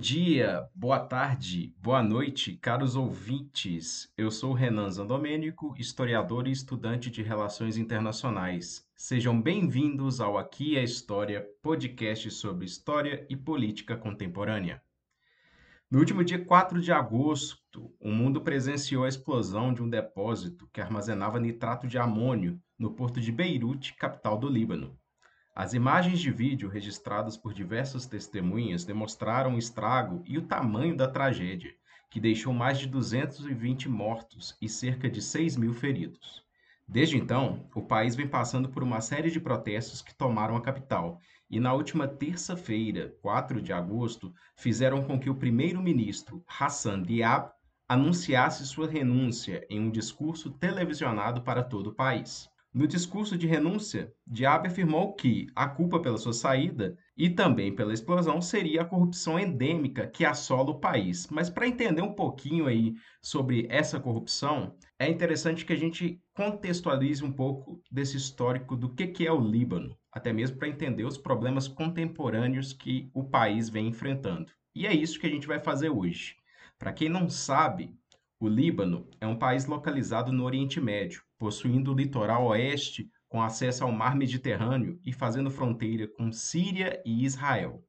Dia, boa tarde, boa noite, caros ouvintes. Eu sou Renan Zandomênico, historiador e estudante de Relações Internacionais. Sejam bem-vindos ao Aqui é História, podcast sobre história e política contemporânea. No último dia 4 de agosto, o mundo presenciou a explosão de um depósito que armazenava nitrato de amônio no porto de Beirute, capital do Líbano. As imagens de vídeo registradas por diversas testemunhas demonstraram o estrago e o tamanho da tragédia, que deixou mais de 220 mortos e cerca de 6 mil feridos. Desde então, o país vem passando por uma série de protestos que tomaram a capital e, na última terça-feira, 4 de agosto, fizeram com que o primeiro-ministro Hassan Diab anunciasse sua renúncia em um discurso televisionado para todo o país. No discurso de renúncia, Diab afirmou que a culpa pela sua saída e também pela explosão seria a corrupção endêmica que assola o país. Mas para entender um pouquinho aí sobre essa corrupção, é interessante que a gente contextualize um pouco desse histórico do que, que é o Líbano, até mesmo para entender os problemas contemporâneos que o país vem enfrentando. E é isso que a gente vai fazer hoje. Para quem não sabe, o Líbano é um país localizado no Oriente Médio, possuindo o litoral oeste com acesso ao mar Mediterrâneo e fazendo fronteira com Síria e Israel.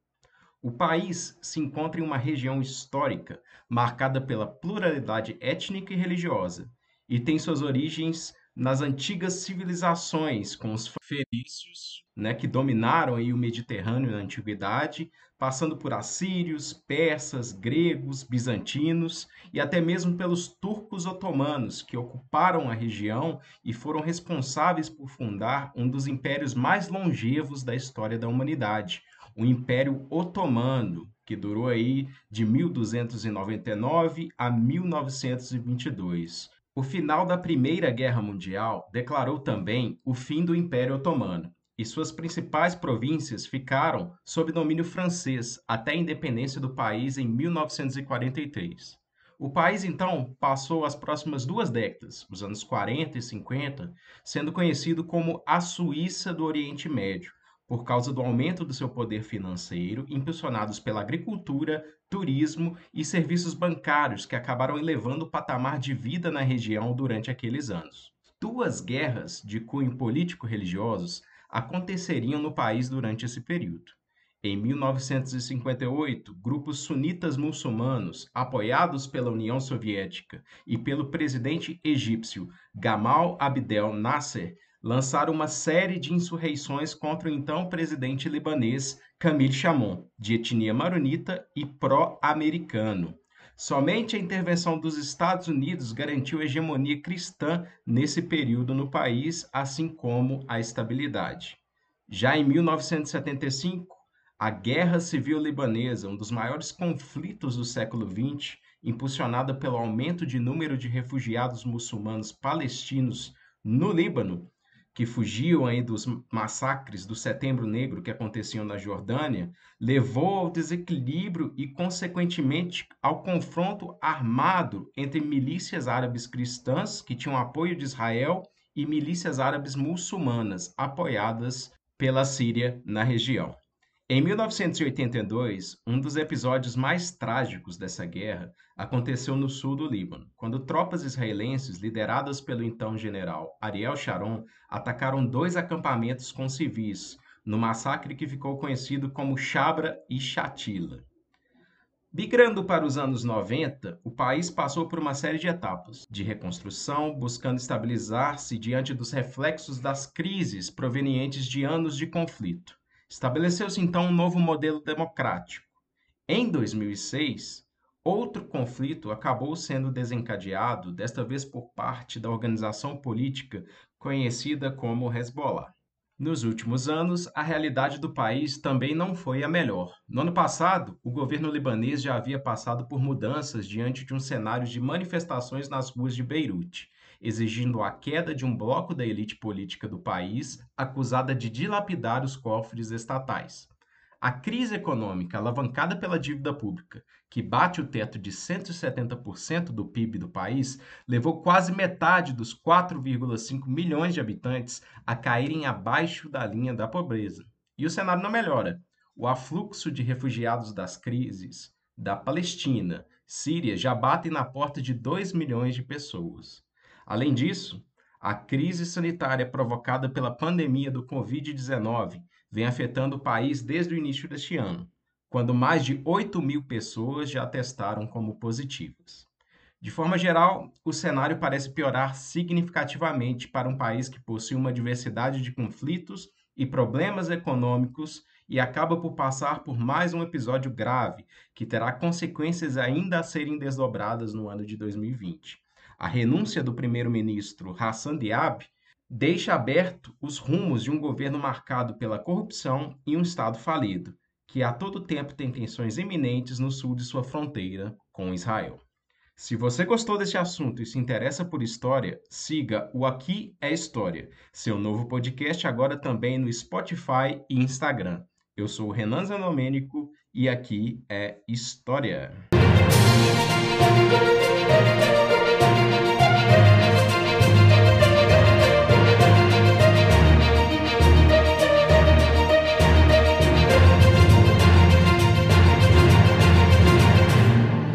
O país se encontra em uma região histórica marcada pela pluralidade étnica e religiosa e tem suas origens nas antigas civilizações, com os fenícios, né, que dominaram aí o Mediterrâneo na antiguidade, passando por assírios, persas, gregos, bizantinos e até mesmo pelos turcos otomanos, que ocuparam a região e foram responsáveis por fundar um dos impérios mais longevos da história da humanidade, o Império Otomano, que durou aí de 1299 a 1922. O final da Primeira Guerra Mundial declarou também o fim do Império Otomano, e suas principais províncias ficaram sob domínio francês até a independência do país em 1943. O país, então, passou as próximas duas décadas, os anos 40 e 50, sendo conhecido como a Suíça do Oriente Médio, por causa do aumento do seu poder financeiro, impulsionados pela agricultura, turismo e serviços bancários que acabaram elevando o patamar de vida na região durante aqueles anos. Duas guerras de cunho político-religiosos aconteceriam no país durante esse período. Em 1958, grupos sunitas muçulmanos, apoiados pela União Soviética e pelo presidente egípcio Gamal Abdel Nasser, lançaram uma série de insurreições contra o então presidente libanês Camille Chamon, de etnia maronita e pró-americano. Somente a intervenção dos Estados Unidos garantiu a hegemonia cristã nesse período no país, assim como a estabilidade. Já em 1975, a Guerra Civil Libanesa, um dos maiores conflitos do século XX, impulsionada pelo aumento de número de refugiados muçulmanos palestinos no Líbano, que fugiam aí dos massacres do Setembro Negro que aconteciam na Jordânia, levou ao desequilíbrio e, consequentemente, ao confronto armado entre milícias árabes cristãs, que tinham apoio de Israel, e milícias árabes muçulmanas, apoiadas pela Síria na região. Em 1982, um dos episódios mais trágicos dessa guerra aconteceu no sul do Líbano, quando tropas israelenses, lideradas pelo então general Ariel Sharon, atacaram dois acampamentos com civis, no massacre que ficou conhecido como Shabra e Shatila. Migrando para os anos 90, o país passou por uma série de etapas de reconstrução, buscando estabilizar-se diante dos reflexos das crises provenientes de anos de conflito. Estabeleceu-se então um novo modelo democrático. Em 2006, outro conflito acabou sendo desencadeado, desta vez por parte da organização política conhecida como Hezbollah. Nos últimos anos, a realidade do país também não foi a melhor. No ano passado, o governo libanês já havia passado por mudanças diante de um cenário de manifestações nas ruas de Beirute exigindo a queda de um bloco da elite política do país acusada de dilapidar os cofres estatais. A crise econômica alavancada pela dívida pública, que bate o teto de 170% do PIB do país, levou quase metade dos 4,5 milhões de habitantes a caírem abaixo da linha da pobreza. E o cenário não melhora. O afluxo de refugiados das crises da Palestina, Síria já batem na porta de 2 milhões de pessoas. Além disso, a crise sanitária provocada pela pandemia do Covid-19 vem afetando o país desde o início deste ano, quando mais de 8 mil pessoas já testaram como positivas. De forma geral, o cenário parece piorar significativamente para um país que possui uma diversidade de conflitos e problemas econômicos e acaba por passar por mais um episódio grave que terá consequências ainda a serem desdobradas no ano de 2020. A renúncia do primeiro-ministro Hassan Diab deixa aberto os rumos de um governo marcado pela corrupção e um Estado falido, que a todo tempo tem tensões iminentes no sul de sua fronteira com Israel. Se você gostou desse assunto e se interessa por história, siga o Aqui é História, seu novo podcast agora também no Spotify e Instagram. Eu sou o Renan Zanomênico e aqui é História.